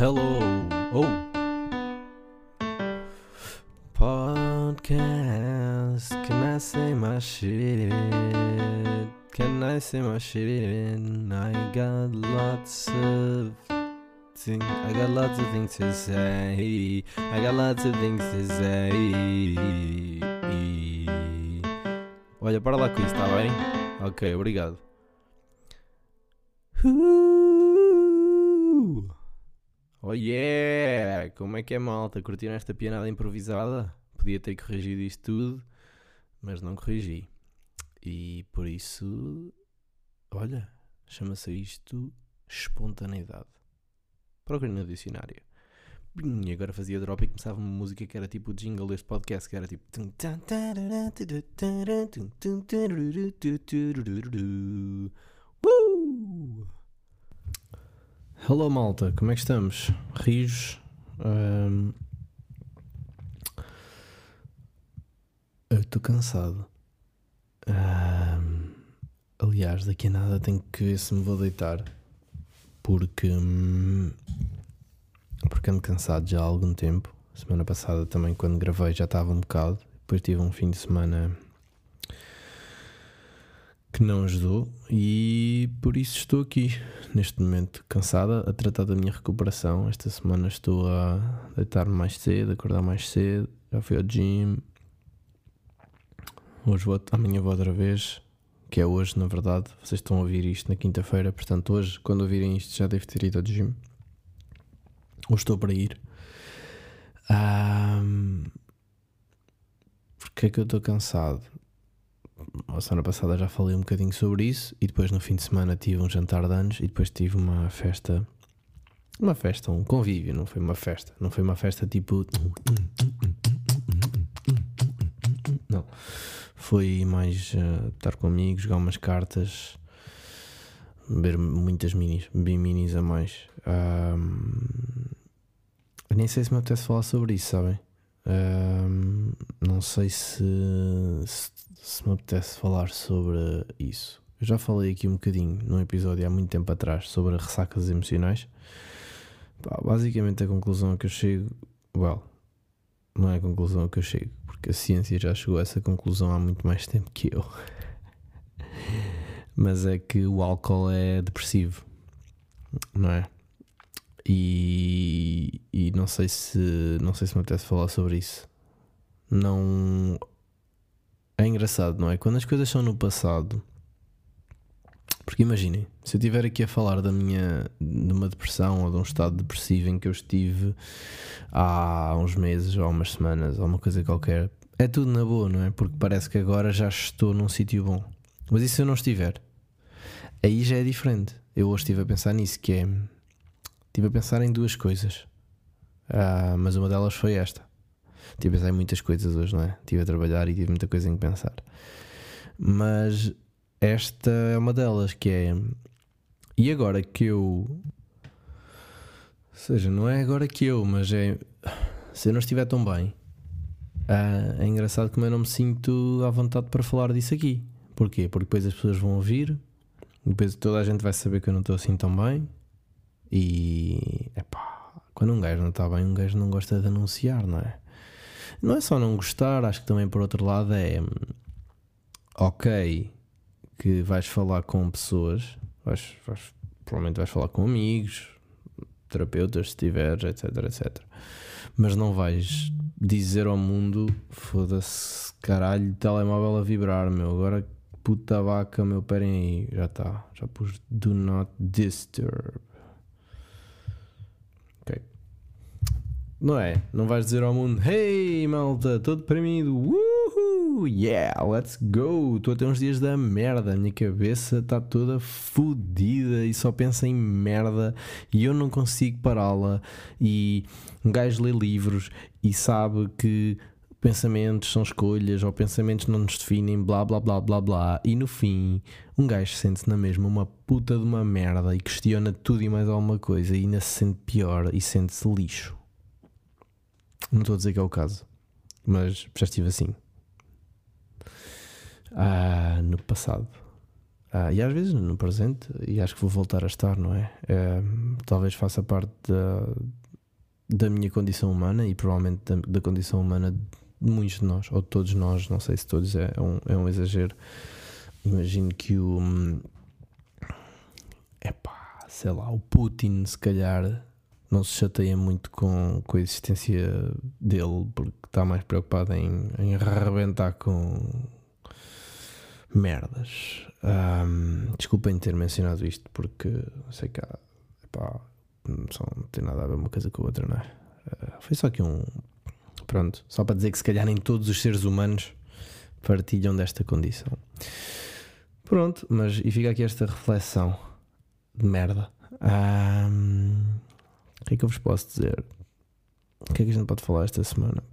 hello. Oh. Podcast. Can I say my shit? Can I say my shit? I got lots of things. I got lots of things to say. I got lots of things to say. Olha, para lá com isso, está bem? Ok, obrigado. Uh! Oh yeah! Como é que é malta? Curtiram esta pianada improvisada? Podia ter corrigido isto tudo, mas não corrigi. E por isso, olha, chama-se isto espontaneidade. Procurem no dicionário. E agora fazia drop e começava uma música que era tipo o jingle deste podcast, que era tipo. Uh! Hello malta, como é que estamos? Rios. Ahm, Eu estou cansado. Ahm, Aliás, daqui a nada tenho que ver se me vou deitar. Porque. hum, Porque ando cansado já há algum tempo. Semana passada também, quando gravei, já estava um bocado. Depois tive um fim de semana que não ajudou e por isso estou aqui neste momento cansada a tratar da minha recuperação. Esta semana estou a deitar-me mais cedo, acordar mais cedo. Já fui ao gym. Hoje vou, amanhã vou outra vez, que é hoje na verdade. Vocês estão a ouvir isto na quinta-feira, portanto hoje, quando ouvirem isto, já devo ter ido ao gym. Ou estou para ir. Ahm, Porque é que eu estou cansado? A semana passada já falei um bocadinho sobre isso e depois no fim de semana tive um jantar de anos e depois tive uma festa. Uma festa, um convívio, não foi uma festa. Não foi uma festa tipo. Não. Foi mais eh, estar com amigos, jogar umas cartas, beber muitas minis, bebi minis a mais. Eu nem sei se me apetece falar sobre isso, sabem? Não sei se, se, se me apetece falar sobre isso. Eu já falei aqui um bocadinho num episódio há muito tempo atrás sobre ressacas emocionais. Pá, basicamente a conclusão a que eu chego, well, não é a conclusão a que eu chego, porque a ciência já chegou a essa conclusão há muito mais tempo que eu. Mas é que o álcool é depressivo, não é? E, não sei se não sei se me apetece falar sobre isso. Não é engraçado, não é? Quando as coisas são no passado, porque imaginem, se eu estiver aqui a falar da minha de uma depressão ou de um estado depressivo em que eu estive há uns meses ou umas semanas ou uma coisa qualquer, é tudo na boa, não é? Porque parece que agora já estou num sítio bom. Mas e se eu não estiver? Aí já é diferente. Eu hoje estive a pensar nisso, que é Estive a pensar em duas coisas, Ah, mas uma delas foi esta. Estive a pensar em muitas coisas hoje, não é? Estive a trabalhar e tive muita coisa em pensar. Mas esta é uma delas, que é. E agora que eu. Ou seja, não é agora que eu, mas é. Se eu não estiver tão bem, ah, é engraçado como eu não me sinto à vontade para falar disso aqui. Porquê? Porque depois as pessoas vão ouvir, depois toda a gente vai saber que eu não estou assim tão bem. E epá, quando um gajo não está bem, um gajo não gosta de anunciar, não é? Não é só não gostar, acho que também por outro lado é ok que vais falar com pessoas, vais, vais- provavelmente vais falar com amigos, terapeutas, se tiveres, etc, etc. Mas não vais dizer ao mundo, foda-se, caralho, telemóvel a vibrar, meu, agora puta vaca, meu, perem aí, já está, já pus do not disturb. Não é? Não vais dizer ao mundo, hey malta, estou deprimido, uhul, yeah, let's go, estou a ter uns dias da merda, a minha cabeça está toda fodida e só pensa em merda e eu não consigo pará-la. E um gajo lê livros e sabe que pensamentos são escolhas ou pensamentos não nos definem, blá blá blá blá blá. E no fim, um gajo sente-se na mesma uma puta de uma merda e questiona tudo e mais alguma coisa e ainda se sente pior e sente-se lixo. Não estou a dizer que é o caso, mas já estive assim. Ah, no passado. Ah, e às vezes no presente, e acho que vou voltar a estar, não é? é talvez faça parte da, da minha condição humana e provavelmente da, da, condição humana de muitos de nós, ou de todos nós, não sei se todos é um, é um exagero. Imagino que o. Epá, sei lá, o Putin, se calhar, não se chateia muito com, com a existência dele, porque está mais preocupado em, em arrebentar com merdas. Um, desculpem ter mencionado isto porque sei que há, epá, só não tem nada a ver uma coisa com a outra, não é? Uh, foi só aqui um. Pronto, só para dizer que se calhar nem todos os seres humanos partilham desta condição. Pronto, mas e fica aqui esta reflexão de merda. Um, que é que eu vos posso dizer? O que é que a gente pode falar esta semana?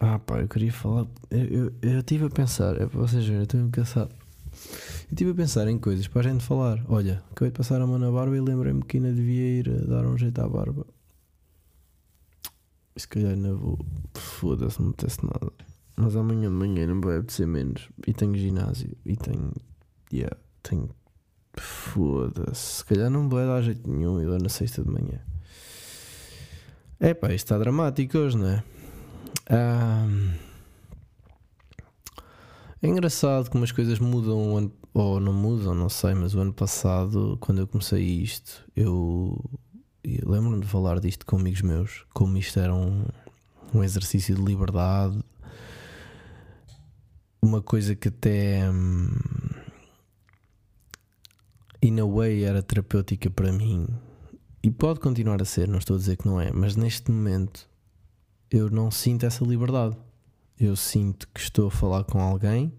Ah, pá, eu queria falar. Eu estive a pensar, é para vocês verem, eu estou cansado. Eu estive a pensar em coisas para a gente falar. Olha, acabei de passar a mão na barba e lembrei-me que ainda devia ir dar um jeito à barba. Se calhar ainda vou. Foda-se, não me nada. Mas amanhã de manhã não vai apetecer menos. E tenho ginásio. E tenho. Yeah, tenho. Foda-se. Se calhar não vai dar jeito nenhum e lá na sexta de manhã. É pá, isto está dramático hoje, não é? É engraçado como as coisas mudam, ou não mudam, não sei, mas o ano passado, quando eu comecei isto, eu, eu lembro-me de falar disto com amigos meus, como isto era um, um exercício de liberdade, uma coisa que até hum, in a way era terapêutica para mim e pode continuar a ser, não estou a dizer que não é, mas neste momento eu não sinto essa liberdade eu sinto que estou a falar com alguém,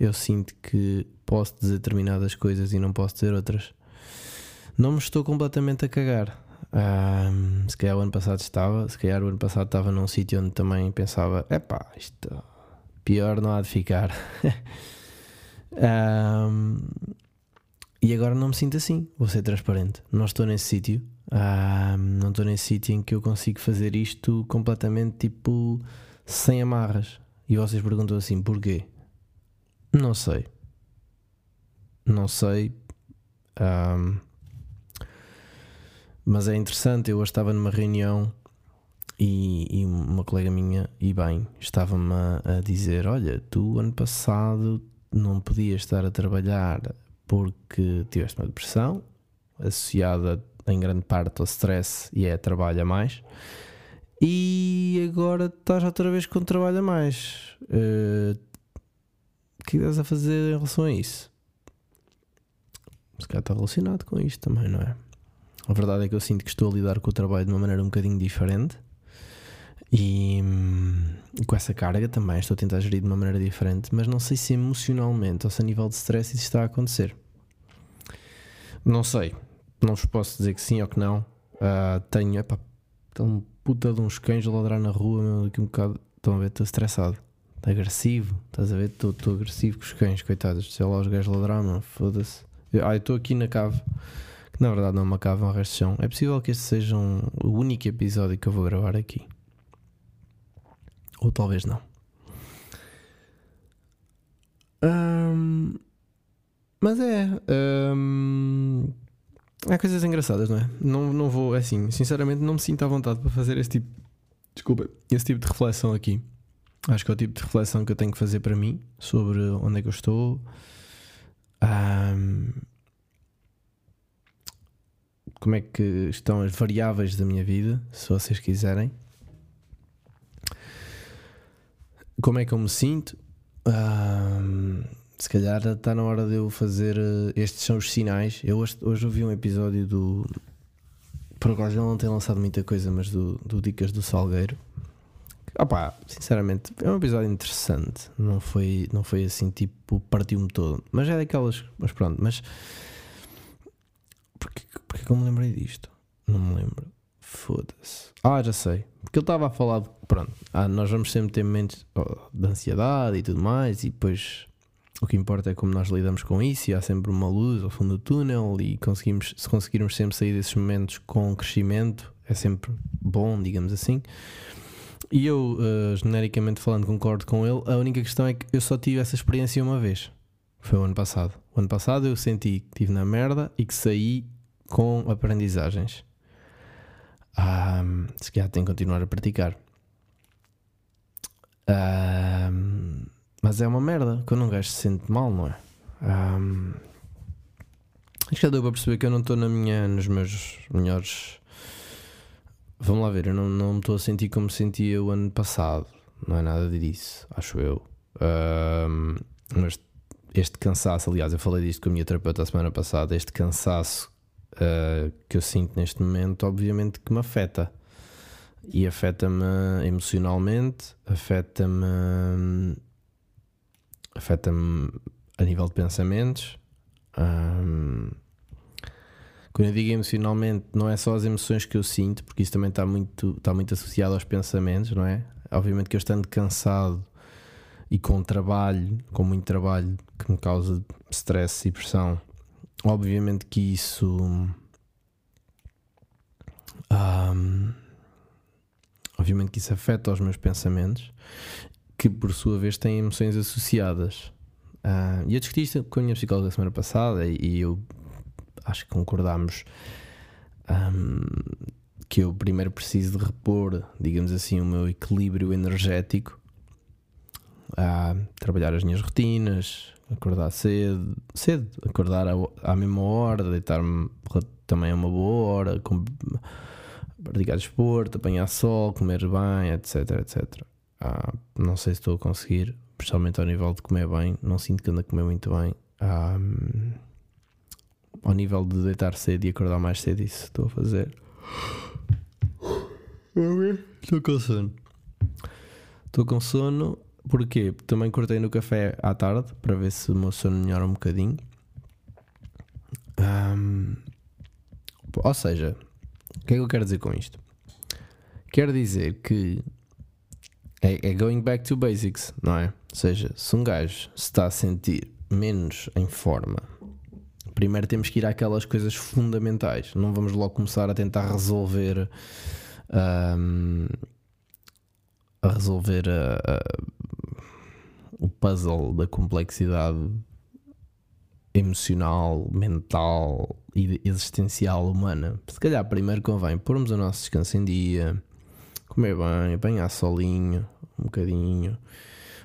eu sinto que posso dizer determinadas coisas e não posso dizer outras. Não me estou completamente a cagar. Se calhar o ano passado estava, se calhar o ano passado estava num sítio onde também pensava: epá, isto pior não há de ficar. e agora não me sinto assim, vou ser transparente. Não estou nesse sítio, um, não estou nesse sítio em que eu consigo fazer isto completamente tipo sem amarras. E vocês perguntam assim: porquê? Não sei. Não sei. Mas é interessante. Eu hoje estava numa reunião e, e uma colega minha, e bem, estava-me a, a dizer: Olha, tu ano passado não podias estar a trabalhar porque tiveste uma depressão associada em grande parte ao stress e é trabalho a mais e agora estás outra vez com trabalho a mais. Uh, o que estás a fazer em relação a isso? Se calhar está relacionado com isto também, não é? A verdade é que eu sinto que estou a lidar com o trabalho de uma maneira um bocadinho diferente e, e com essa carga também estou a tentar gerir de uma maneira diferente, mas não sei se emocionalmente ou se a nível de stress isso está a acontecer. Não sei, não vos posso dizer que sim ou que não. Uh, tenho, epá, estão puta de uns cães a ladrar na rua, meu, daqui um bocado. Estão a ver, estou estressado. Está agressivo, estás a ver? Estou agressivo com os cães, coitados. Sei lá, os gajos ladrar, mano, foda-se. Ah, eu estou aqui na cave, que na verdade não é uma cave, é um resto de chão. É possível que este seja um, o único episódio que eu vou gravar aqui. Ou talvez não. Um, mas é. Um, Há coisas engraçadas, não é? Não, não vou, é assim, sinceramente não me sinto à vontade para fazer esse tipo, desculpa, esse tipo de reflexão aqui. Acho que é o tipo de reflexão que eu tenho que fazer para mim sobre onde é que eu estou. Um, como é que estão as variáveis da minha vida, se vocês quiserem. Como é que eu me sinto? Um, se calhar está na hora de eu fazer. Uh, estes são os sinais. Eu hoje, hoje ouvi um episódio do. Por acaso ele não tem lançado muita coisa, mas do, do Dicas do Salgueiro. Opá, sinceramente, é um episódio interessante. Não foi, não foi assim, tipo, partiu-me todo. Mas é daquelas. Mas pronto, mas. Porquê, porquê que eu me lembrei disto? Não me lembro. Foda-se. Ah, já sei. Porque ele estava a falar de. Pronto, ah, nós vamos sempre ter momentos oh, de ansiedade e tudo mais, e depois o que importa é como nós lidamos com isso e há sempre uma luz ao fundo do túnel e conseguimos, se conseguirmos sempre sair desses momentos com crescimento, é sempre bom, digamos assim. E eu, uh, genericamente falando, concordo com ele. A única questão é que eu só tive essa experiência uma vez. Foi o ano passado. O ano passado eu senti que estive na merda e que saí com aprendizagens. Um, se calhar tenho que continuar a praticar. Mas é uma merda quando um gajo se sente mal, não é? Um, acho que já deu para perceber que eu não estou nos meus melhores. Vamos lá ver, eu não, não me estou a sentir como sentia o ano passado. Não é nada disso, acho eu. Um, mas este cansaço, aliás, eu falei disto com a minha terapeuta a semana passada. Este cansaço uh, que eu sinto neste momento, obviamente que me afeta. E afeta-me emocionalmente, afeta-me. Afeta-me a nível de pensamentos. Um, quando eu digo emocionalmente, não é só as emoções que eu sinto, porque isso também está muito, está muito associado aos pensamentos, não é? Obviamente que eu estando cansado e com trabalho, com muito trabalho que me causa stress e pressão, obviamente que isso. Um, obviamente que isso afeta os meus pensamentos, que por sua vez têm emoções associadas. Uh, e eu discuti isto com a minha psicóloga semana passada e, e eu acho que concordámos um, que eu primeiro preciso de repor, digamos assim, o meu equilíbrio energético a trabalhar as minhas rotinas, acordar cedo, cedo, acordar à, mesma hora, deitar-me também a uma boa hora, com, praticar desporto, apanhar sol, comer bem, etc, etc. Ah, não sei se estou a conseguir, especialmente ao nível de comer bem, não sinto que ando a comer muito bem. Ah, ao nível de deitar cedo e acordar mais cedo, isso estou a fazer. Estou com sono. Estou com sono Porquê? Também cortei no café à tarde para ver se o meu sono melhora um bocadinho. Um, ou seja, o que é que eu quero dizer com isto? Quero dizer que é, é going back to basics, não é? Ou seja, se um gajo se está a sentir menos em forma, primeiro temos que ir àquelas coisas fundamentais. Não vamos logo começar a tentar resolver. Um, a resolver a, a o puzzle da complexidade emocional, mental e existencial humana. Se calhar primeiro convém pormos o nosso descanso em dia, comer bem, apanhar solinho, um bocadinho,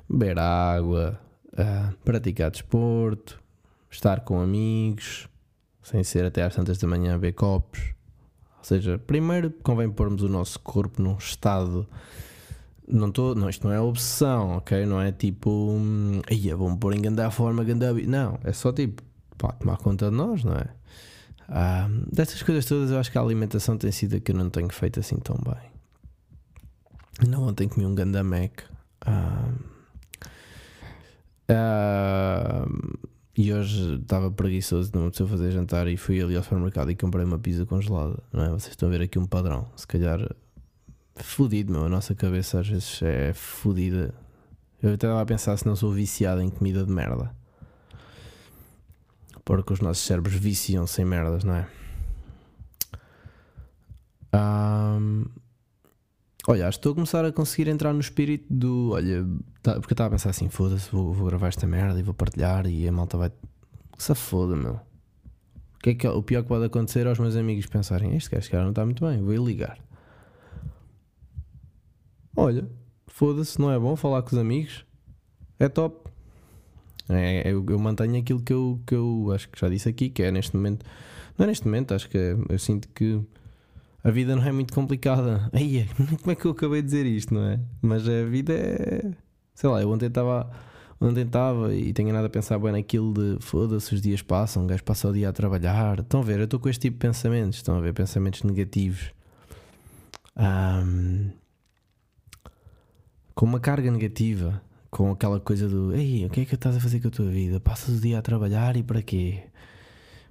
beber água, uh, praticar desporto, estar com amigos, sem ser até às tantas da manhã beber copos. Ou seja, primeiro convém pormos o nosso corpo num estado não tô, não, isto não é obsessão, ok? Não é tipo, ia, vamos pôr em grande forma, grande Não, é só tipo, pá, tomar conta de nós, não é? Ah, dessas coisas todas, eu acho que a alimentação tem sido a que eu não tenho feito assim tão bem. Não, ontem comi um ganda Mac. Ah, ah, e hoje estava preguiçoso, não precisou fazer jantar e fui ali ao supermercado e comprei uma pizza congelada. Não é? Vocês estão a ver aqui um padrão. Se calhar Fudido, meu. A nossa cabeça às vezes é fodida. Eu até estava a pensar se não sou viciado em comida de merda. Porque os nossos cérebros viciam-se em merdas, não é? Um, olha, estou a começar a conseguir entrar no espírito do. Olha, tá, porque eu estava a pensar assim: foda-se, vou, vou, gravar esta merda e vou partilhar e a malta vai. Que se foda, meu. O, que é que, o pior que pode acontecer aos meus amigos pensarem: este este cara não está muito bem, vou ligar. Olha, foda-se, não é bom falar com os amigos? É top. É, eu, eu, mantenho aquilo que eu, que eu acho que já disse aqui, que é neste momento. Não é neste momento, acho que é, eu sinto que a vida não é muito complicada. Aí, como é que eu acabei de dizer isto, não é? Mas a vida é. Sei lá, eu ontem estava. Ontem estava e tenho nada a pensar bem naquilo de foda-se, os dias passam, um gajo passa o dia a trabalhar. Estão a ver? Eu estou com este tipo de pensamentos, estão a ver? Pensamentos negativos. Um, com uma carga negativa, com aquela coisa do Ei, o que é que estás a fazer com a tua vida? Passas o dia a trabalhar e para quê?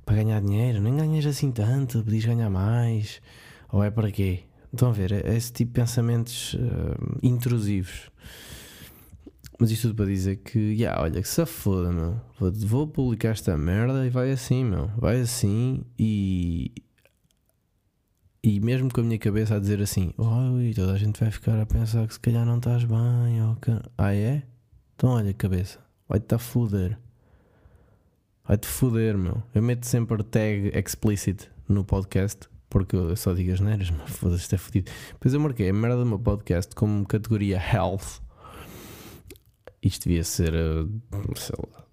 Para ganhar dinheiro? Nem ganhas assim tanto, podias ganhar mais? Ou é para quê? Estão a ver? É esse tipo de pensamentos uh, intrusivos. Mas isto tudo para dizer que, yeah, olha, que se foda, meu. Vou, vou publicar esta merda e vai assim, meu. Vai assim e, e mesmo com a minha cabeça a dizer assim, oi, toda a gente vai ficar a pensar que se calhar não estás bem, ou que... ah é? Então olha cabeça, vai-te a foder. Vai-te foder, meu. Eu meto sempre tag explicit no podcast porque eu só digo as neiras, mas foda-se, isto é fodido. Depois eu marquei a merda do meu podcast como categoria health. Isto devia ser, eh, sei lá,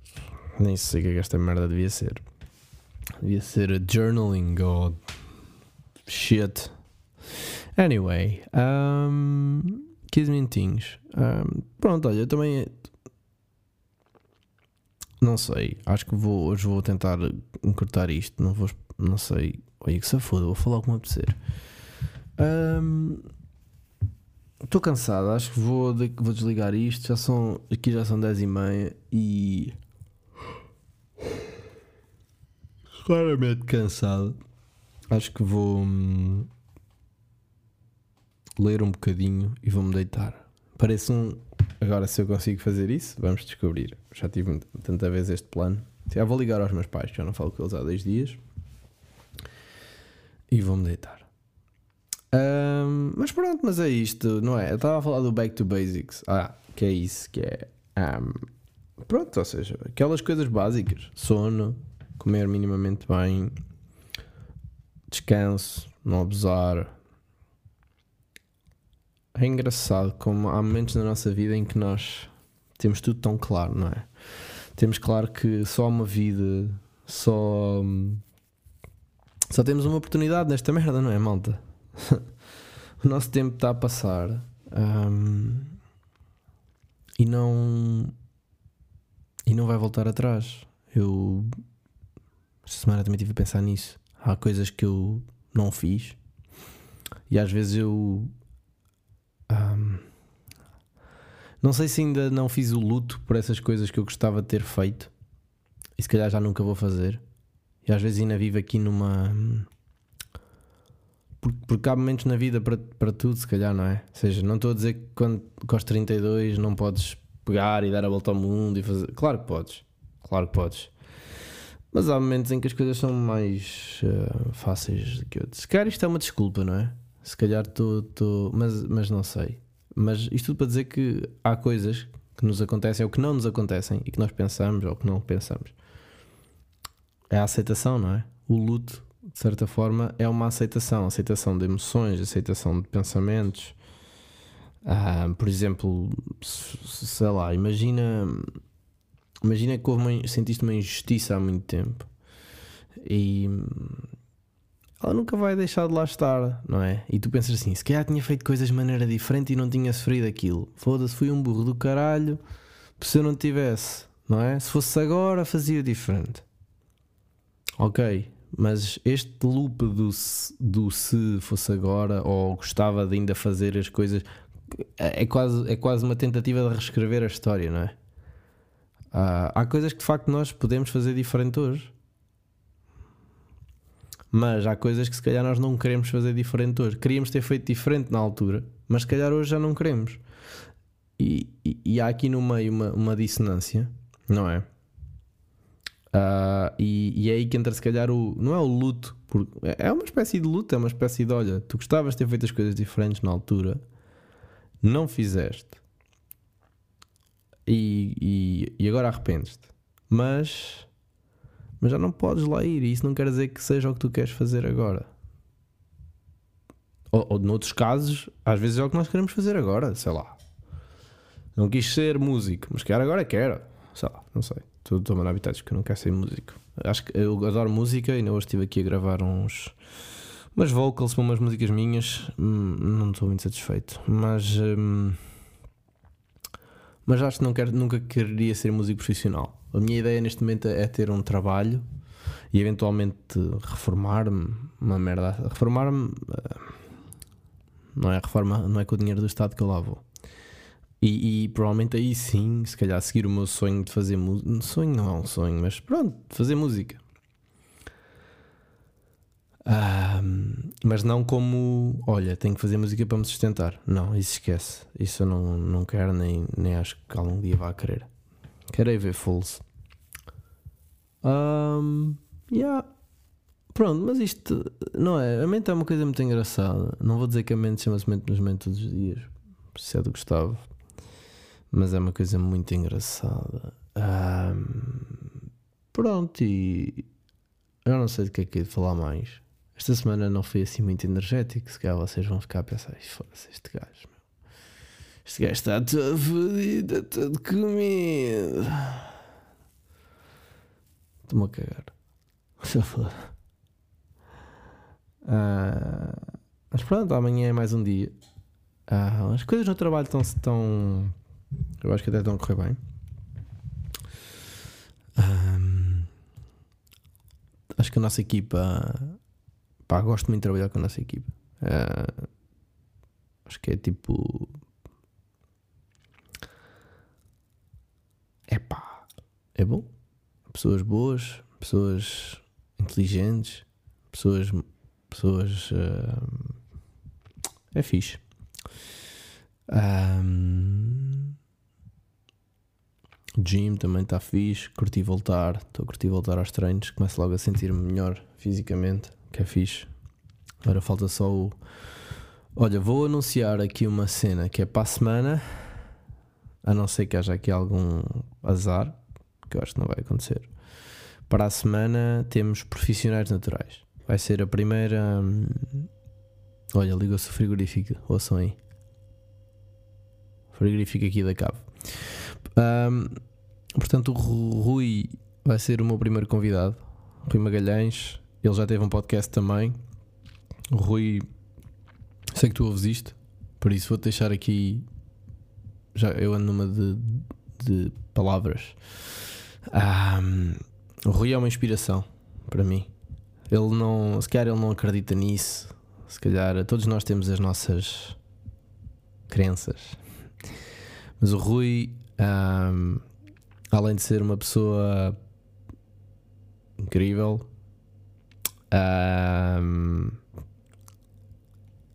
nem sei o que é que esta merda devia ser. Devia ser journaling ou shit. Anyway, um, 15 minutinhos. Um, pronto, olha, eu também não sei. Acho que vou, hoje vou tentar encurtar isto. Não vou, não sei. Olha que se foda, vou falar como apetecer. Estou um, cansado, acho que vou, vou desligar isto. Já são, aqui já são 10 e meia e. Claramente cansado. Acho que vou hum, ler um bocadinho e vou-me deitar. Parece um. Agora, se eu consigo fazer isso, vamos descobrir. Já tive tanta vez este plano. Já vou ligar aos meus pais, já não falo com eles há dois dias e vou-me deitar. Um, mas pronto, mas é isto, não é? Eu estava a falar do Back to Basics. Ah, que é isso, que é. Um, pronto, ou seja, aquelas coisas básicas: sono, comer minimamente bem, descanso, não abusar. É engraçado como há momentos na nossa vida em que nós temos tudo tão claro, não é? Temos claro que só uma vida, só. Um, só temos uma oportunidade nesta merda, não é, malta? o nosso tempo está a passar um, e não. E não vai voltar atrás. Eu. Esta semana também tive a pensar nisso. Há coisas que eu não fiz e às vezes eu. Um, não sei se ainda não fiz o luto por essas coisas que eu gostava de ter feito e se calhar já nunca vou fazer. E às vezes ainda vivo aqui numa. Porque, porque há momentos na vida para, para tudo, se calhar, não é? Ou seja, não estou a dizer que quando aos 32 não podes pegar e dar a volta ao mundo e fazer. Claro que podes, claro que podes. Mas há momentos em que as coisas são mais uh, fáceis do que outros. Se calhar isto é uma desculpa, não é? Se calhar estou. Mas, mas não sei. Mas isto tudo para dizer que há coisas que nos acontecem ou que não nos acontecem e que nós pensamos ou que não pensamos é a aceitação, não é? O luto, de certa forma, é uma aceitação, aceitação de emoções, aceitação de pensamentos. Ah, por exemplo, sei lá, imagina, imagina que houve uma, sentiste uma injustiça há muito tempo e ela nunca vai deixar de lá estar, não é? E tu pensas assim: se calhar tinha feito coisas de maneira diferente e não tinha sofrido aquilo. Foda-se, fui um burro do caralho. Se eu não tivesse, não é? Se fosse agora, fazia diferente. Ok, mas este loop do, do se fosse agora ou gostava de ainda fazer as coisas é, é quase, é quase uma tentativa de reescrever a história, não é? Uh, há coisas que de facto nós podemos fazer diferente hoje, mas há coisas que se calhar nós não queremos fazer diferente hoje. Queríamos ter feito diferente na altura, mas se calhar hoje já não queremos. E, e, e há aqui no meio uma, uma dissonância, não é? Uh, e, e, é aí que entra se calhar o. Não é o luto, porque é uma espécie de luto, é uma espécie de olha, tu gostavas de ter feito as coisas diferentes na altura, não fizeste e, e, e agora arrependes-te, mas, mas já não podes lá ir, e isso não quer dizer que seja o que tu queres fazer agora. Ou, ou noutros casos, às vezes é o que nós queremos fazer agora, sei lá. Não quis ser músico, mas quero agora quero, sei lá, não sei. Estou tomando habitats porque eu não quero ser músico. Acho que eu adoro música e ainda hoje estive aqui a gravar uns umas vocals para umas músicas minhas. Hum, não estou muito satisfeito, mas hum, mas acho que não quero, nunca queria ser músico profissional. A minha ideia neste momento é ter um trabalho e eventualmente reformar-me. Uma merda. Reformar-me eh, não é reforma, não é com o dinheiro do Estado que eu lá vou. E, e, provavelmente aí sim, se calhar seguir o meu sonho de fazer música. Sonho não é um sonho, mas pronto, fazer música. mas não como, olha, tenho que fazer música para me sustentar. Não, isso esquece. Isso eu não, não quero, nem, nem acho que algum dia vá querer. Quero é ver Fools. Um, yeah. Pronto, mas isto não é. A mente é uma coisa muito engraçada. Não vou dizer que a mente chama-se mente nos mente todos os dias. Se é do Gustavo mas é uma coisa muito engraçada. Um, pronto, e eu não sei do que é que é falar mais. Esta semana não foi assim muito energético. Se calhar vocês vão ficar a pensar: foda-se, este gajo, meu. Este gajo está todo fodido, todo comido. Estou-me a cagar. uh, mas pronto, amanhã é mais um dia. Uh, as coisas no trabalho estão, estão. Eu acho que até estão a correr bem. Um, acho que a nossa equipa Pá, gosto muito de trabalhar com a nossa equipa. Uh, acho que é tipo. É pá, é bom. Pessoas boas, pessoas inteligentes, pessoas. pessoas uh, é fixe. Um, gym também está fixe. Curti voltar. Estou a curtir voltar aos treinos. Começo logo a sentir-me melhor fisicamente que é fixe. Agora falta só o. Olha, vou anunciar aqui uma cena que é para a semana, a não ser que haja aqui algum azar, que eu acho que não vai acontecer. Para a semana temos profissionais naturais. Vai ser a primeira. Hum, olha, ligou-se o frigorífico, ouçam aí. Frigorífico aqui da cave. Um, portanto, o Rui vai ser o meu primeiro convidado. Rui Magalhães, ele já teve um podcast também. O Rui, sei que tu ouves isto, por isso vou-te deixar aqui. Já eu ando numa de, de palavras. O Rui é uma inspiração para mim. Ele não, se calhar ele não acredita nisso. Se calhar todos nós temos as nossas crenças. Mas o Rui, um, além de ser uma pessoa incrível, um,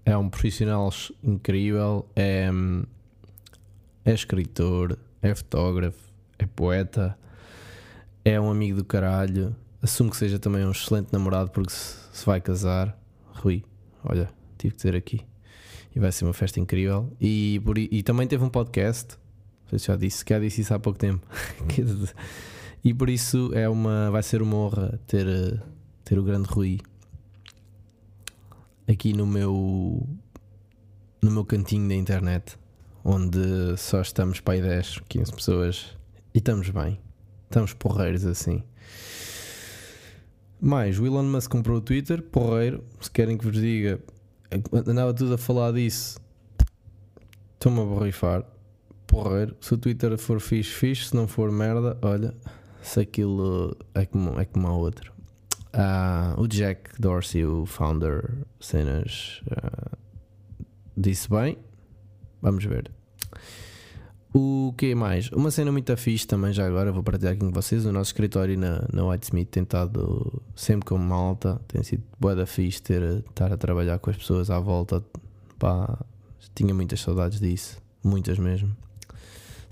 é um profissional incrível, é, é escritor, é fotógrafo, é poeta, é um amigo do caralho. Assumo que seja também um excelente namorado porque se, se vai casar. Rui, olha, tive que dizer aqui. E vai ser uma festa incrível. E, por, e também teve um podcast. Não sei se já disse, já disse isso há pouco tempo. e por isso é uma, vai ser uma honra ter ter o grande Rui aqui no meu no meu cantinho da internet onde só estamos para aí 10, 15 pessoas e estamos bem, estamos porreiros assim. Mais, o Elon Musk comprou o Twitter, porreiro. Se querem que vos diga, andava tudo a falar disso, estou-me a borrifar, porreiro. Se o Twitter for fixe, fixe. Se não for merda, olha, se aquilo é como, é como a outro. Uh, o Jack Dorsey, o founder, cenas, uh, disse bem. Vamos ver. O que mais? Uma cena muito fixe também, já agora, vou partilhar aqui com vocês. O nosso escritório na, na Whitesmith tem estado sempre com malta, tem sido boa da fixe ter, estar a trabalhar com as pessoas à volta. Pá, tinha muitas saudades disso, muitas mesmo.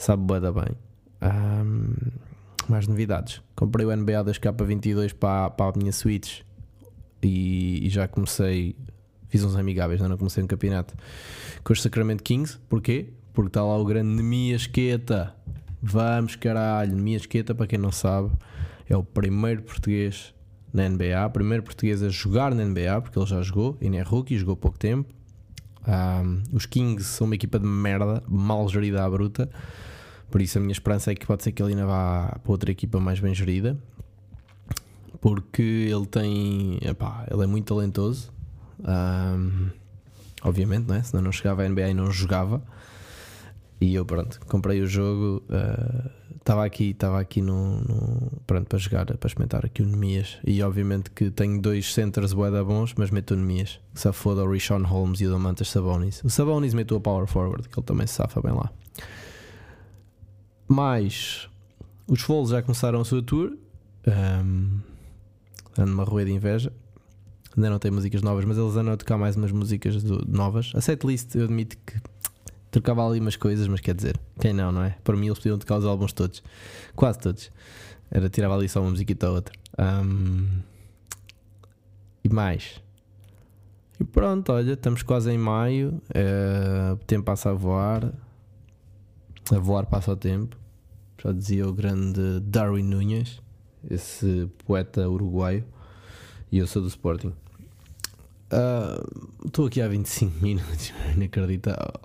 Sabe boa bem. Um, mais novidades. Comprei o NBA 2K22 para, para a minha Switch e, e, já comecei. Fiz uns amigáveis, não, não comecei no campeonato com os Sacramento Kings. Porquê? Porque está lá o grande Nemias Queta. Vamos caralho, Nemias Queta, para quem não sabe, é o primeiro português na NBA, primeiro português a jogar na NBA, porque ele já jogou, nem é rookie, jogou pouco tempo. Um, os Kings são uma equipa de merda, mal gerida à bruta. Por isso a minha esperança é que pode ser que ele ainda vá para outra equipa mais bem gerida. Porque ele tem. Epá, ele é muito talentoso. Um, obviamente, não é? Senão não chegava à NBA e não jogava. E eu, pronto, comprei o jogo. Estava uh, aqui, estava aqui no, no, Pronto, para jogar, para experimentar aqui o Nemias. E obviamente que tenho dois centers boeda bons, mas meto o Nemias. Se foda o Holmes e o Domantas Sabonis. O Sabonis meto o Power Forward, que ele também se safa bem lá. Mas os Foles já começaram a sua tour. Um, ando numa rua de inveja. Ainda não tem músicas novas, mas eles andam a tocar mais umas músicas do, novas. A setlist, eu admito que trocava ali umas coisas, mas quer dizer, quem não, não é? Para mim, eles podiam tocar os álbuns todos, quase todos. Era tirava ali só uma musiquita ou outra. Um, e mais. E pronto, olha, estamos quase em maio. Uh, o tempo passa a voar. A voar passa o tempo já dizia o grande Darwin Nunes. esse poeta uruguaio, e eu sou do Sporting. Ah, estou uh, aqui há 25 minutos, inacreditável.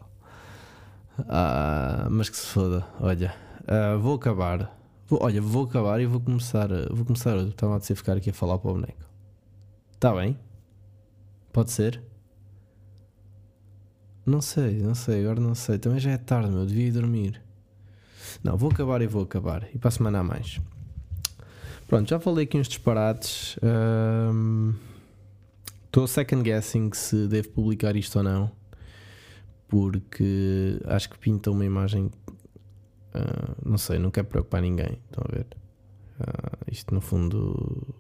Uh, mas que se foda, olha, uh, vou acabar. Vou, olha, vou acabar e vou começar. Vou começar. Estava a dizer ficar aqui a falar para o boneco. Está bem? Pode ser? Não sei, não sei, agora não sei. Também já é tarde, meu. Devia ir dormir. Não, vou acabar e vou acabar. E para a semana há mais. Pronto, já falei aqui uns disparates. Estou um, second guessing se devo publicar isto ou não. Porque acho que pinta uma imagem. Uh, não sei, não quero preocupar ninguém. Estão a ver? Uh, isto no fundo.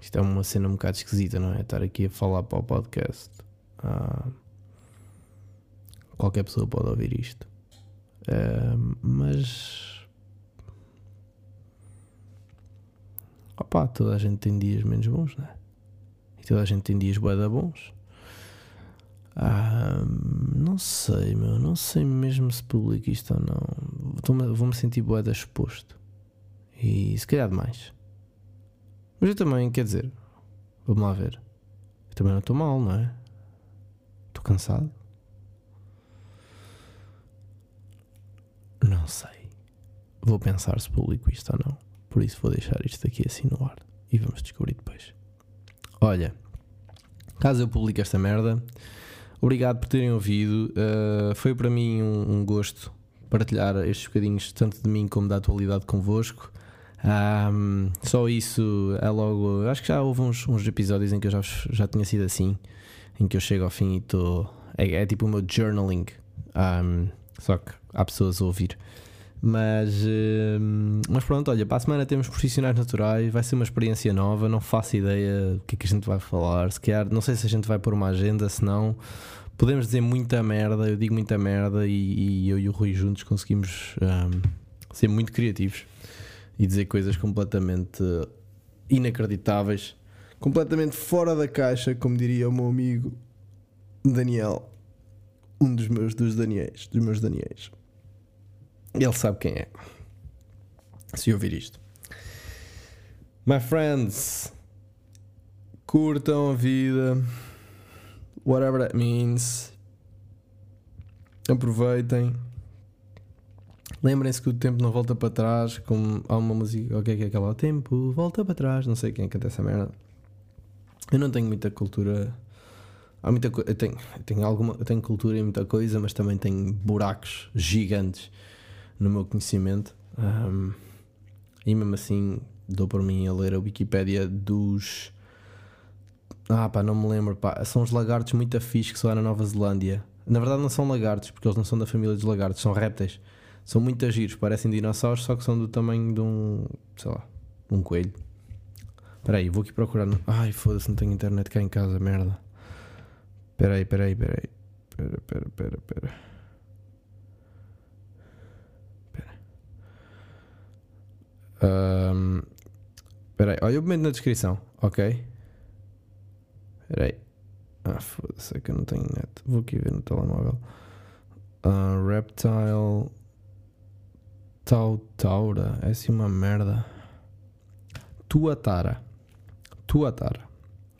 Isto é uma cena um bocado esquisita, não é? Estar aqui a falar para o podcast. Uh, qualquer pessoa pode ouvir isto. Mas opá, toda a gente tem dias menos bons, né? E toda a gente tem dias bué bons. Ah, não sei, meu, não sei mesmo se publico isto ou não. Vou-me sentir boeda exposto. E se calhar demais. Mas eu também, quer dizer, vamos lá ver. Eu também não estou mal, não é? Estou cansado. Não sei. Vou pensar se publico isto ou não. Por isso vou deixar isto aqui assim no ar e vamos descobrir depois. Olha, caso eu publique esta merda, obrigado por terem ouvido. Uh, foi para mim um, um, gosto partilhar estes bocadinhos, tanto de mim como da atualidade convosco. Um, só isso é logo. Acho que já houve uns, uns, episódios em que eu já, já tinha sido assim, em que eu chego ao fim e estou. É, é, tipo o meu journaling. Um, só que há pessoas a ouvir. Mas, hum, mas pronto, olha, para a semana temos profissionais naturais, vai ser uma experiência nova, não faço ideia do que é que a gente vai falar. Se calhar, não sei se a gente vai pôr uma agenda, se não, podemos dizer muita merda, eu digo muita merda e, e eu e o Rui juntos conseguimos um, ser muito criativos e dizer coisas completamente inacreditáveis, completamente fora da caixa, como diria o meu amigo Daniel, um dos meus dos Daniels, dos meus Daniels. Ele sabe quem é. Se ouvir isto. My friends, curtam a vida, whatever that means. Aproveitem. Lembrem-se que o tempo não volta para trás, como há uma música, o que é que é aquela? O tempo volta para trás, não sei quem canta essa merda. Eu não tenho muita cultura. Há muita eu tenho, eu tenho alguma, eu tenho cultura em muita coisa, mas também tenho buracos gigantes no meu conhecimento. Um, e mesmo assim dou por mim a ler a Wikipédia dos. Ah, pá, não me lembro. Pá. São os lagartos muito afixos que são na Nova Zelândia. Na verdade, não são lagartos, porque eles não são da família dos lagartos, são répteis. São muito giros, parecem dinossauros, só que são do tamanho de um. sei lá, um coelho. Espera aí, vou aqui procurar. No... Ai, foda-se, não tenho internet cá em casa, merda. Espera aí, espera aí, espera aí. Espera, espera, espera. Um, espera aí, olha o momento na descrição, ok? Espera aí. Ah, foda-se, é que eu não tenho net. Vou aqui ver no telemóvel. Uh, reptile. Tautaura. É assim uma merda. Tuatara. Tuatara.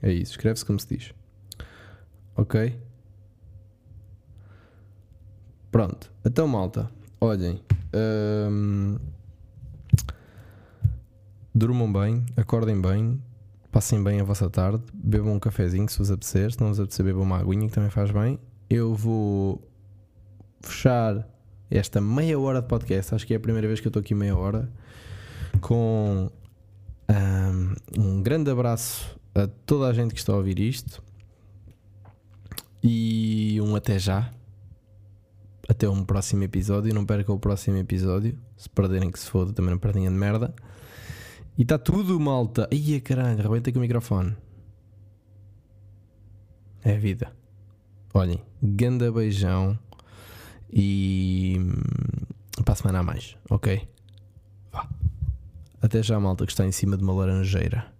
É isso, escreve-se como se diz. Ok? Pronto. Então, malta, olhem. Um, durmam bem, acordem bem, passem bem a vossa tarde, bebam um cafezinho se vos apetecer, se não vos apetecer, bebam uma aguinha que também faz bem. Eu vou fechar esta meia hora de podcast, acho que é a primeira vez que eu estou aqui meia hora, com um, um grande abraço a toda a gente que está a ouvir isto e um até já. Até um próximo episódio. Não percam o próximo episódio. Se perderem, que se foda, também não perdem de merda. E está tudo, malta. Ia caralho, arrebentei com o microfone. É a vida. Olhem, ganda beijão. E hum, para a semana a mais, ok? Vá. Até já, malta, que está em cima de uma laranjeira.